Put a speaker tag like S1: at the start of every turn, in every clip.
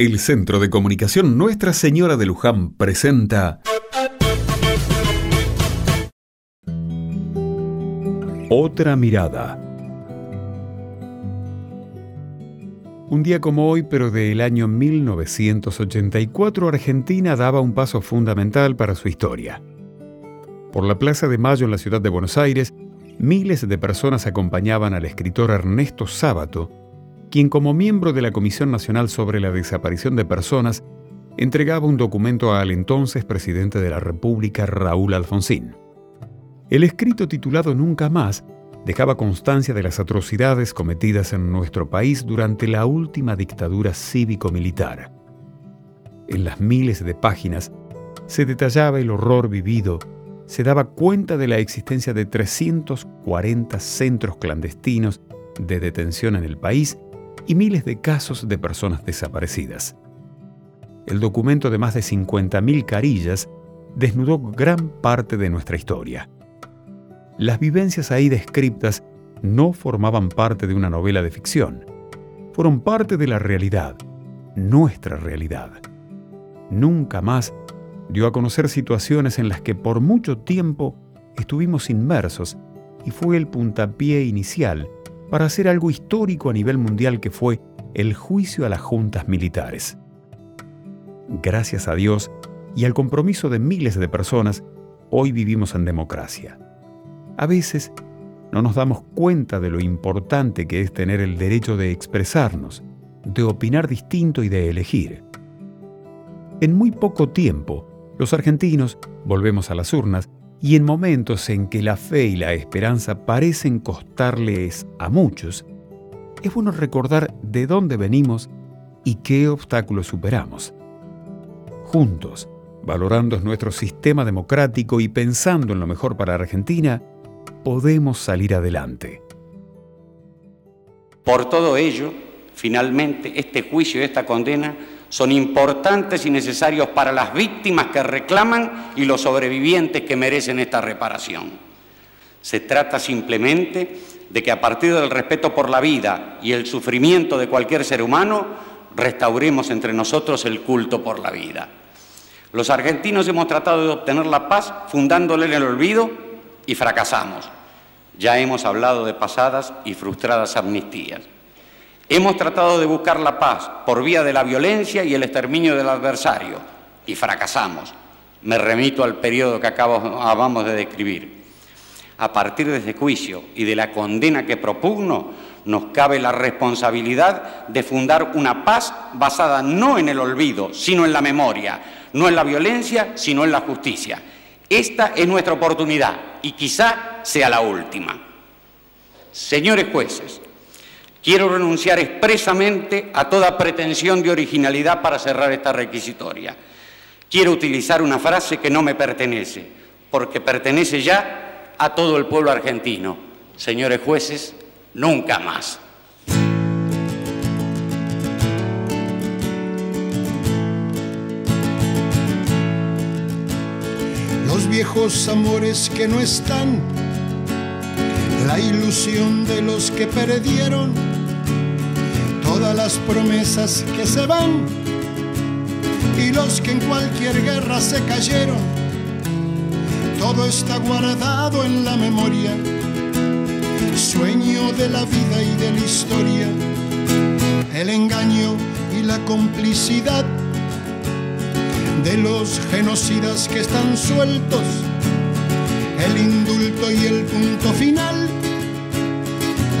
S1: El Centro de Comunicación Nuestra Señora de Luján presenta Otra mirada. Un día como hoy, pero del año 1984, Argentina daba un paso fundamental para su historia. Por la Plaza de Mayo en la ciudad de Buenos Aires, miles de personas acompañaban al escritor Ernesto Sábato, quien como miembro de la Comisión Nacional sobre la Desaparición de Personas entregaba un documento al entonces presidente de la República, Raúl Alfonsín. El escrito titulado Nunca más dejaba constancia de las atrocidades cometidas en nuestro país durante la última dictadura cívico-militar. En las miles de páginas se detallaba el horror vivido, se daba cuenta de la existencia de 340 centros clandestinos de detención en el país y miles de casos de personas desaparecidas. El documento de más de 50.000 carillas desnudó gran parte de nuestra historia. Las vivencias ahí descritas no formaban parte de una novela de ficción, fueron parte de la realidad, nuestra realidad. Nunca más dio a conocer situaciones en las que por mucho tiempo estuvimos inmersos y fue el puntapié inicial para hacer algo histórico a nivel mundial que fue el juicio a las juntas militares. Gracias a Dios y al compromiso de miles de personas, hoy vivimos en democracia. A veces no nos damos cuenta de lo importante que es tener el derecho de expresarnos, de opinar distinto y de elegir. En muy poco tiempo, los argentinos volvemos a las urnas y en momentos en que la fe y la esperanza parecen costarles a muchos, es bueno recordar de dónde venimos y qué obstáculos superamos. Juntos, valorando nuestro sistema democrático y pensando en lo mejor para Argentina, podemos salir adelante.
S2: Por todo ello, finalmente, este juicio y esta condena son importantes y necesarios para las víctimas que reclaman y los sobrevivientes que merecen esta reparación. Se trata simplemente de que a partir del respeto por la vida y el sufrimiento de cualquier ser humano, restauremos entre nosotros el culto por la vida. Los argentinos hemos tratado de obtener la paz fundándole en el olvido y fracasamos. Ya hemos hablado de pasadas y frustradas amnistías. Hemos tratado de buscar la paz por vía de la violencia y el exterminio del adversario y fracasamos. Me remito al periodo que acabamos de describir. A partir de ese juicio y de la condena que propugno, nos cabe la responsabilidad de fundar una paz basada no en el olvido, sino en la memoria, no en la violencia, sino en la justicia. Esta es nuestra oportunidad y quizá sea la última. Señores jueces, Quiero renunciar expresamente a toda pretensión de originalidad para cerrar esta requisitoria. Quiero utilizar una frase que no me pertenece, porque pertenece ya a todo el pueblo argentino. Señores jueces, nunca más.
S3: Los viejos amores que no están la ilusión de los que perdieron, todas las promesas que se van y los que en cualquier guerra se cayeron. Todo está guardado en la memoria, sueño de la vida y de la historia, el engaño y la complicidad de los genocidas que están sueltos, el indulto y el punto final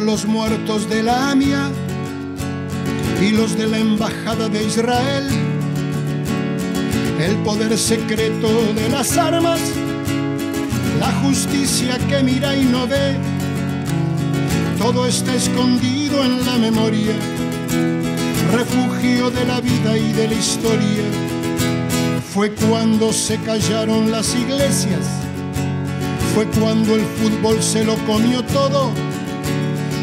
S3: los muertos de la AMIA y los de la Embajada de Israel, el poder secreto de las armas, la justicia que mira y no ve, todo está escondido en la memoria, refugio de la vida y de la historia. Fue cuando se callaron las iglesias, fue cuando el fútbol se lo comió todo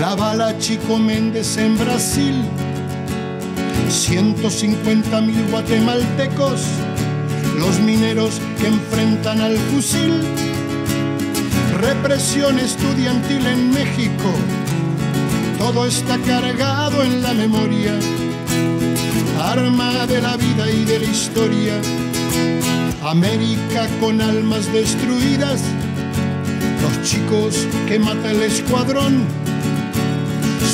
S3: La bala Chico Méndez en Brasil, 150 mil guatemaltecos, los mineros que enfrentan al fusil, represión estudiantil en México, todo está cargado en la memoria, arma de la vida y de la historia, América con almas destruidas, los chicos que mata el escuadrón,